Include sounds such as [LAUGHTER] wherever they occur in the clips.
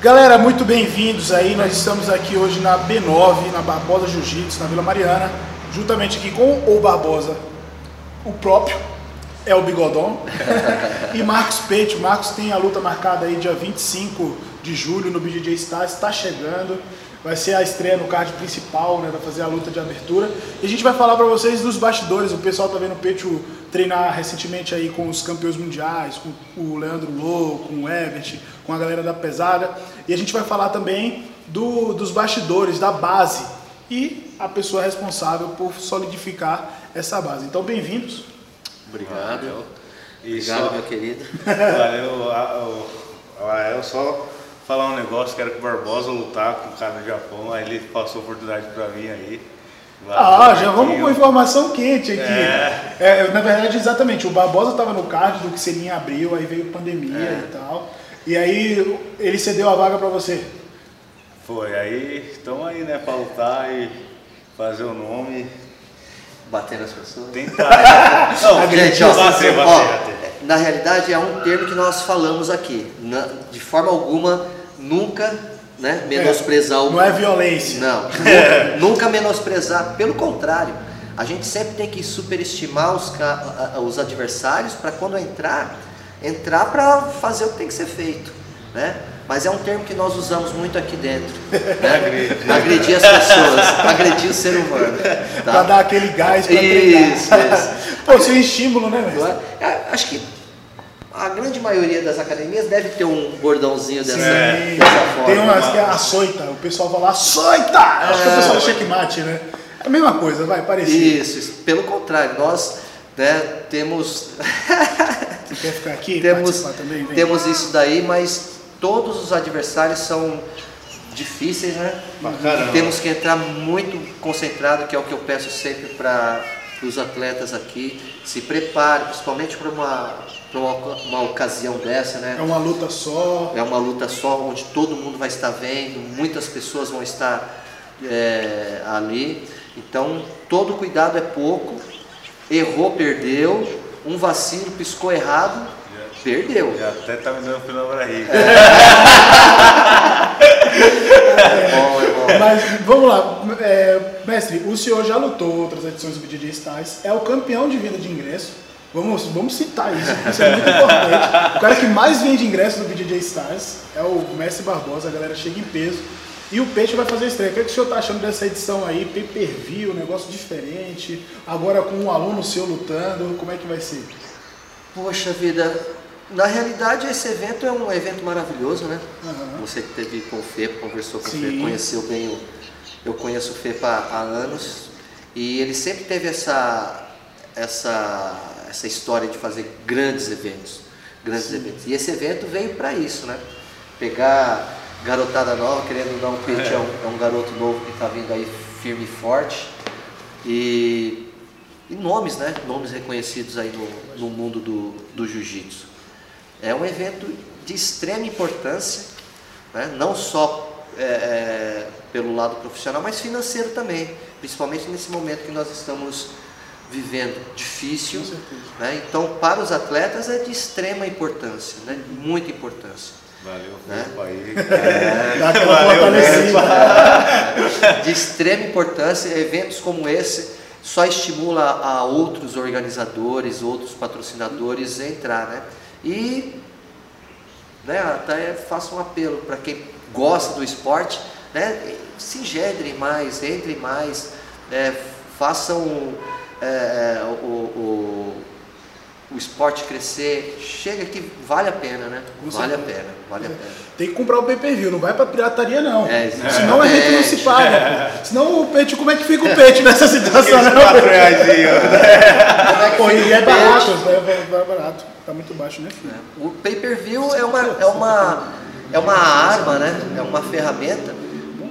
Galera, muito bem-vindos aí. Nós estamos aqui hoje na B9, na Barbosa Jiu-Jitsu, na Vila Mariana, juntamente aqui com o Barbosa, o próprio, é o Bigodon, [LAUGHS] e Marcos Peixe. O Marcos tem a luta marcada aí dia 25 de julho no BJJ Stars, está chegando. Vai ser a estreia no card principal, né? Vai fazer a luta de abertura. E a gente vai falar para vocês dos bastidores. O pessoal tá vendo o Pecho treinar recentemente aí com os campeões mundiais, com o Leandro Lô, com o Ebert, com a galera da pesada. E a gente vai falar também do, dos bastidores, da base e a pessoa responsável por solidificar essa base. Então, bem-vindos. Obrigado. Obrigado, só- meu querido. [LAUGHS] Valeu, o- a- eu só falar um negócio, quero que o Barbosa lutar com o cara do Japão, aí ele passou a oportunidade pra mim aí. Ah, já vamos com informação quente aqui. É. É, na verdade, exatamente, o Barbosa estava no card do que seria em abril, aí veio pandemia É. e tal. E aí ele cedeu a vaga para você. Foi, aí estamos aí, né, pra lutar e fazer o nome. Bater nas pessoas. Tentar. [LAUGHS] Não, Gente, ó, bater, bater, ó, bater. na realidade é um termo que nós falamos aqui. Na- de forma alguma, nunca né, menosprezar o Não é violência. Não, [LAUGHS] nunca, nunca menosprezar. Pelo contrário, a gente sempre tem que superestimar os, os adversários para quando entrar, entrar para fazer o que tem que ser feito. Né? Mas é um termo que nós usamos muito aqui dentro. [LAUGHS] Né? Agredir. Agredir as pessoas, agredir o ser humano. tá? Pra dar aquele gás pra treinar. Isso, isso. [LAUGHS] Pô, isso é um estímulo, né, é? É, Acho que a grande maioria das academias deve ter um bordãozinho dessa, Sim. dessa forma. Tem umas que é açoita, o pessoal fala açoita! Acho que o pessoal é checkmate, né? É a mesma coisa, vai, parecido. Isso, isso. Pelo contrário, nós né, temos, [LAUGHS] Você quer ficar aqui? temos, também? Vem. temos isso daí, mas todos os adversários são difíceis, né? Caramba. Temos que entrar muito concentrado, que é o que eu peço sempre para os atletas aqui. Se prepare, principalmente para uma, uma, uma ocasião dessa, né? É uma luta só. É uma luta só, onde todo mundo vai estar vendo, muitas pessoas vão estar é, ali. Então, todo cuidado é pouco. Errou, perdeu. Um vacilo, piscou errado, perdeu. Já até tá me dando na barriga. É bom, é bom. Mas vamos lá, é, mestre, o senhor já lutou outras edições do BJJ Stars, é o campeão de venda de ingresso. Vamos, vamos citar isso, isso é muito importante. O cara que mais vende ingresso do BJJ Stars é o Mestre Barbosa, a galera chega em peso. E o Peixe vai fazer a estreia. O que, é que o senhor está achando dessa edição aí? Pay per view, negócio diferente. Agora com um aluno seu lutando, como é que vai ser? Poxa vida, na realidade esse evento é um evento maravilhoso, né? Aham. Você que teve com o FEPA, conversou com o Sim. FEPA, conheceu bem o. Eu conheço o FEPA há anos e ele sempre teve essa, essa, essa história de fazer grandes eventos. Grandes eventos. E esse evento veio para isso, né? Pegar garotada nova, querendo dar um peixe, é um, é um garoto novo que está vindo aí firme e forte. E, e nomes, né? Nomes reconhecidos aí no, no mundo do, do jiu-jitsu. É um evento de extrema importância, né? não só é, é, pelo lado profissional, mas financeiro também, principalmente nesse momento que nós estamos vivendo difícil. Né? Então, para os atletas é de extrema importância, né? muita importância. Valeu, Né? Aí. [LAUGHS] Aquela Valeu, fortalecida. de extrema importância. Eventos como esse só estimula a outros organizadores, outros patrocinadores a entrar, né? E né, até faço um apelo para quem gosta do esporte, né? Se engedrem mais, entrem mais, é, façam é, o, o, o esporte crescer. Chega que vale a pena, né? Com Vale a certeza. pena, vale a pena. Tem que comprar o pay per view, não vai pra pirataria não. É. Senão a gente não se paga. pô. [LAUGHS] Senão o peixe, como é que fica o peixe nessa situação? Né? quatro reais. Como é que Pô, e o é barato, é barato. Tá muito baixo, né, filho? O pay-per-view é uma, é, uma, é uma arma, né? é uma ferramenta,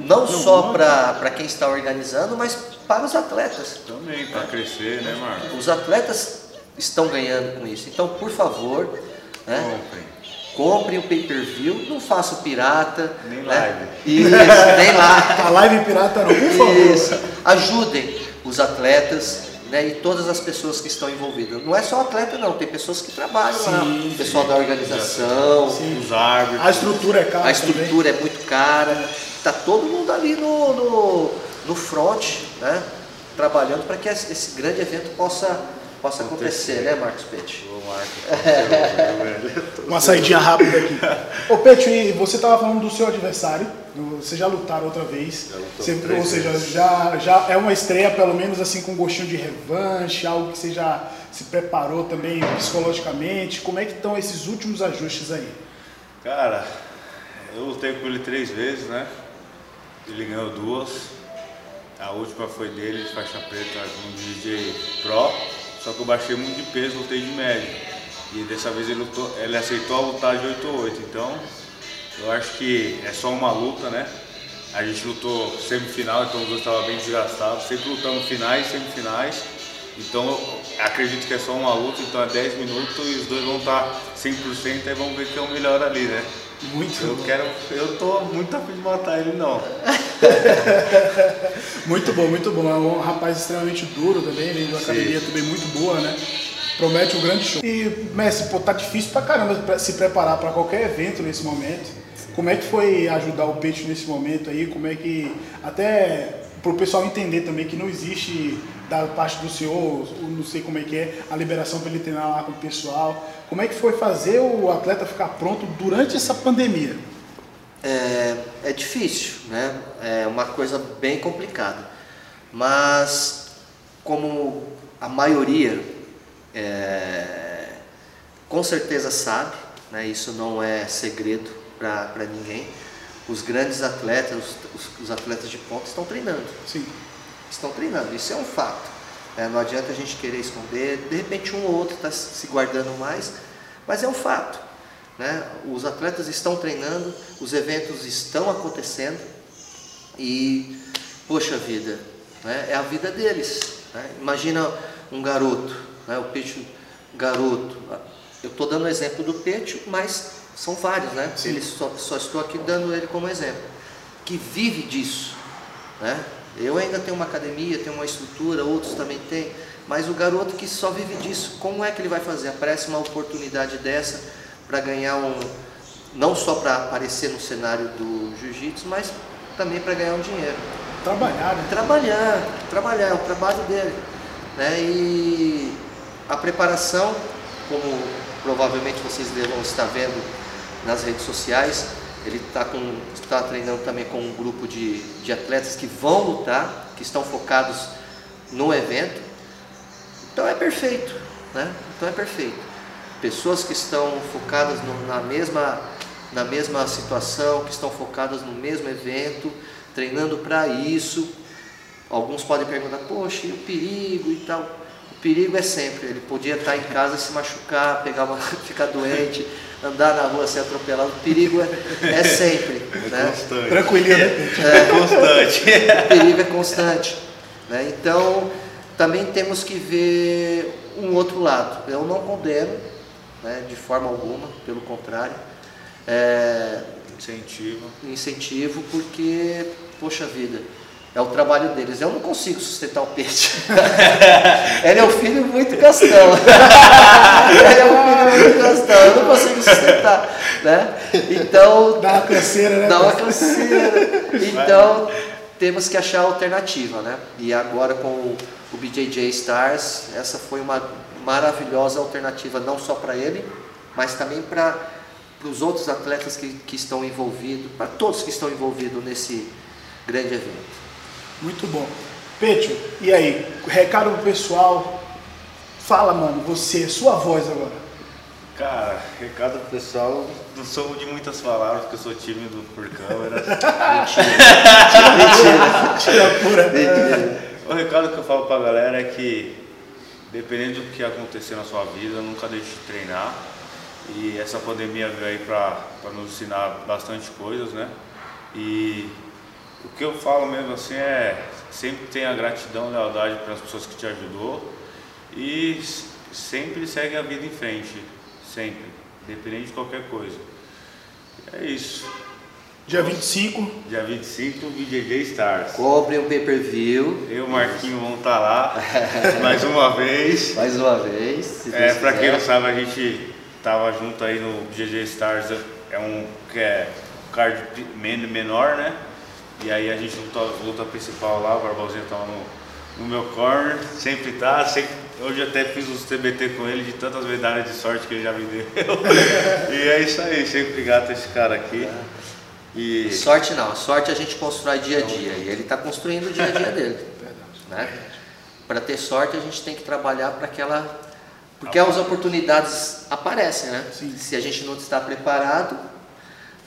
não só para quem está organizando, mas para os atletas. Também, pra crescer, né, Marcos? Os atletas estão ganhando com isso. Então, por favor, né? Comprem. Compre o pay-per-view, não faça o pirata. Nem né? live. Isso, [LAUGHS] nem live. A live pirata não, por favor. Isso. Ajudem os atletas, né, e todas as pessoas que estão envolvidas. Não é só atleta não, tem pessoas que trabalham lá, Sim, o pessoal da organização, Sim. Os árbitros. A estrutura é cara a estrutura é muito cara, tá todo mundo ali no, no, no front, né, trabalhando para que esse grande evento possa, possa acontecer, né Marcos Pete? Ô, Marcos. Uma saidinha rápida aqui. [LAUGHS] Ô Petro, e você estava falando do seu adversário, você já lutaram outra vez, Você- ou seja, vezes. já, já é uma estreia pelo menos assim com gostinho de revanche, algo que você já se preparou também psicologicamente. Como é que estão esses últimos ajustes aí? Cara, eu lutei com ele três vezes, né? Ele ganhou duas. A última foi dele, de faixa preta, com DJ Pro. Só que eu baixei muito de peso, lutei de médio. E dessa vez ele, lutou, ele aceitou a lutar de 8 a 8. Então, eu acho que é só uma luta, né? A gente lutou semifinal, então os dois estavam bem desgastados. Sempre lutando finais, semifinais. Então, eu acredito que é só uma luta, então é 10 minutos e os dois vão estar 100% e vamos ver quem é o melhor ali, né? Muito Eu bom. quero, eu tô muito afim de matar ele não. [LAUGHS] [LAUGHS] Muito bom, muito bom. É um rapaz extremamente duro também, ele de uma academia também muito boa, né? Promete um grande show. E, Messi, pô, tá difícil pra caramba se preparar pra qualquer evento nesse momento. Como é que foi ajudar o Peixe nesse momento aí? Como é que. Até pro pessoal entender também que não existe da parte do senhor, não sei como é que é, a liberação para ele treinar lá com o pessoal. Como é que foi fazer o atleta ficar pronto durante essa pandemia? É, é difícil, né? É uma coisa bem complicada. Mas como a maioria é, com certeza sabe, né? isso não é segredo para ninguém, os grandes atletas, os, os- atletas de ponta estão treinando Sim. estão treinando, isso é um fato. É, não adianta a gente querer esconder, de repente um ou outro está se guardando mais, mas é um fato. Né? Os atletas estão treinando, os eventos estão acontecendo e, poxa vida, né? é a vida deles. né? Imagina um garoto, né? o Peixe garoto. Eu estou dando o exemplo do Peixe, mas são vários, né? Sim. Ele só, só estou aqui dando ele como exemplo. Que vive disso. Né? Eu ainda tenho uma academia, tenho uma estrutura, outros também têm, mas o garoto que só vive disso, como é que ele vai fazer? Aparece uma oportunidade dessa para ganhar um, não só para aparecer no cenário do jiu-jitsu, mas também para ganhar um dinheiro. Trabalhar, né? Trabalhar, trabalhar, é o trabalho dele. Né? E a preparação, como provavelmente vocês devam estar vendo nas redes sociais, ele está está treinando também com um grupo de, de atletas que vão lutar, que estão focados no evento. Então é perfeito, né? Então é perfeito. Pessoas que estão focadas no- na mesma na mesma situação, que estão focadas no mesmo evento, treinando para isso. Alguns podem perguntar, poxa, e o perigo e tal? O perigo é sempre, ele podia estar em casa e se machucar, pegar uma, [LAUGHS] ficar doente, andar na rua ser atropelado. O perigo é, é sempre. né? Constante. Tranquilinho, né? Constante. [LAUGHS] O perigo é constante. Né? Então, também temos que ver um outro lado. Eu não condeno, né, de forma alguma, pelo contrário. É, Incentivo. incentivo porque, poxa vida, é o trabalho deles. Eu não consigo sustentar o peixe. [LAUGHS] Ele é um filho muito castão. [LAUGHS] Ele é um filho muito castão. Eu não consigo sustentar. Né? Então, Dá uma canseira, né? Dá uma canseira. Então, temos que achar alternativa, né? E agora com o, o BJJ Stars, essa foi uma maravilhosa alternativa, não só para ele, mas também para os outros atletas que, que estão envolvidos, para todos que estão envolvidos nesse grande evento. Muito bom. Petio, e aí? Recado pro pessoal. Fala, mano, você, sua voz agora. Cara, recado pro pessoal, não sou de muitas palavras, porque eu sou tímido por câmera. [LAUGHS] Tira pura. o recado que eu falo pra galera é que, dependendo do que acontecer na sua vida, nunca deixe de treinar. E essa pandemia veio aí pra nos ensinar bastante coisas, né? E o que eu falo mesmo assim é sempre tenha gratidão e lealdade para as pessoas que te ajudou e sempre segue a vida em frente, sempre, independente de qualquer coisa. É isso. Dia 25. Dia 25, BJJ Stars. Cobre o pay-per-view. Eu e o Marquinho vamos estar lá [LAUGHS] mais uma vez. Mais uma vez. É, pra quem quiser. não sabe, a gente tava junto aí no BJJ Stars, é um que é card menor, né? E aí a gente luta, luta principal lá, o Barbosinha tava no, no meu corner, sempre tá, sempre, hoje até fiz os TBT com ele de tantas medalhas de sorte que ele já me deu. [LAUGHS] e é isso aí, sempre grato a esse cara aqui. E Sorte não, sorte a gente constrói dia a dia e ele está construindo o dia a dia dele. [LAUGHS] Né? Para ter sorte a gente tem que trabalhar para aquela. Porque as oportunidades aparecem, né? Sim. Se a gente não está preparado,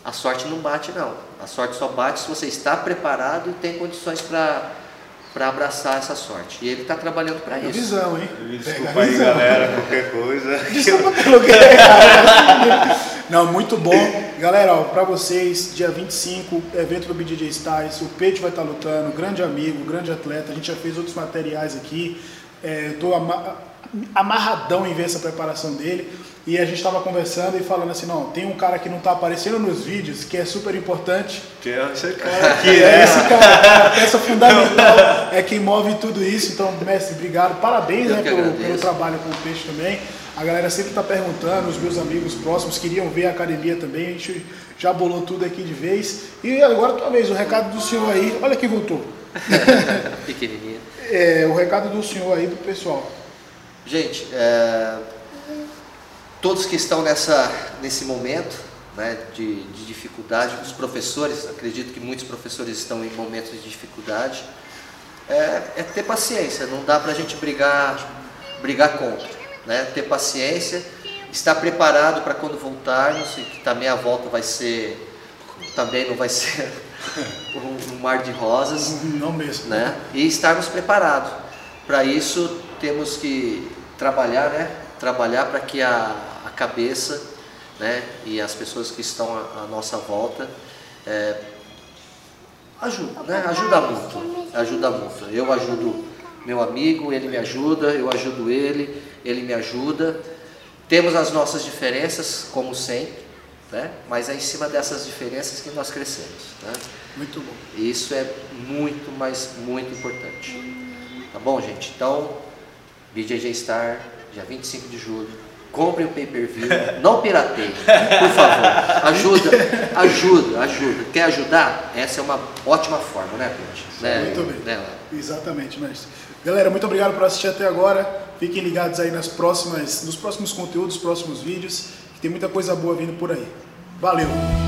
a sorte não bate não. A sorte só bate se você está preparado e tem condições para para abraçar essa sorte. E ele está trabalhando para isso. visão, hein? desculpa aí, galera, qualquer coisa. Desculpa pelo que é, cara. [LAUGHS] Não, muito bom. Galera, ó, pra vocês, dia 25, evento do BJJ Styles, o Peixe vai estar lutando, grande amigo, grande atleta. A gente já fez outros materiais aqui. É, tô ama- amarradão em ver essa preparação dele. E a gente estava conversando e falando assim, não, tem um cara que não tá aparecendo nos vídeos, que é super importante. Que é esse cara aqui, É né? esse cara, a peça [LAUGHS] fundamental, é quem move tudo isso. Então, mestre, obrigado. Parabéns né, que pelo, pelo trabalho com o peixe também. A galera sempre está perguntando, os meus amigos próximos queriam ver a academia também. A gente já bolou tudo aqui de vez. E agora, tua vez, o recado do senhor aí. Olha quem voltou. [LAUGHS] Pequenininha. É, o recado do senhor aí pro pessoal. Gente, é, todos que estão nessa, nesse momento né, de, de dificuldade, os professores, acredito que muitos professores estão em momentos de dificuldade, é, é ter paciência, não dá para a gente brigar, brigar contra. Né? Ter paciência, estar preparado para quando voltarmos, e que também a volta vai ser, também não vai ser [LAUGHS] um, mar de rosas Não mesmo. né? E estarmos preparados. Para isso temos que trabalhar, né? Trabalhar para que a, a cabeça, né? E as pessoas que estão à, à nossa volta é, ajuda, né? Ajuda muito, ajuda muito. Eu ajudo meu amigo, ele me ajuda, eu ajudo ele, ele me ajuda. Temos as nossas diferenças, como sempre, né? Mas é em cima dessas diferenças que nós crescemos, né? Muito bom. E Isso é muito, mas muito importante. Tá bom, gente? Então, BJJ Star, dia 25 de julho. Compre o pay-per-view. Não pirateie, por favor. Ajuda, ajuda, ajuda. Quer ajudar? Essa é uma ótima forma, né, Pete? Né, Muito bem. né? Exatamente, mestre. Galera, muito obrigado por assistir até agora. Fiquem ligados aí nas próximas, nos próximos conteúdos, próximos vídeos, que tem muita coisa boa vindo por aí. Valeu!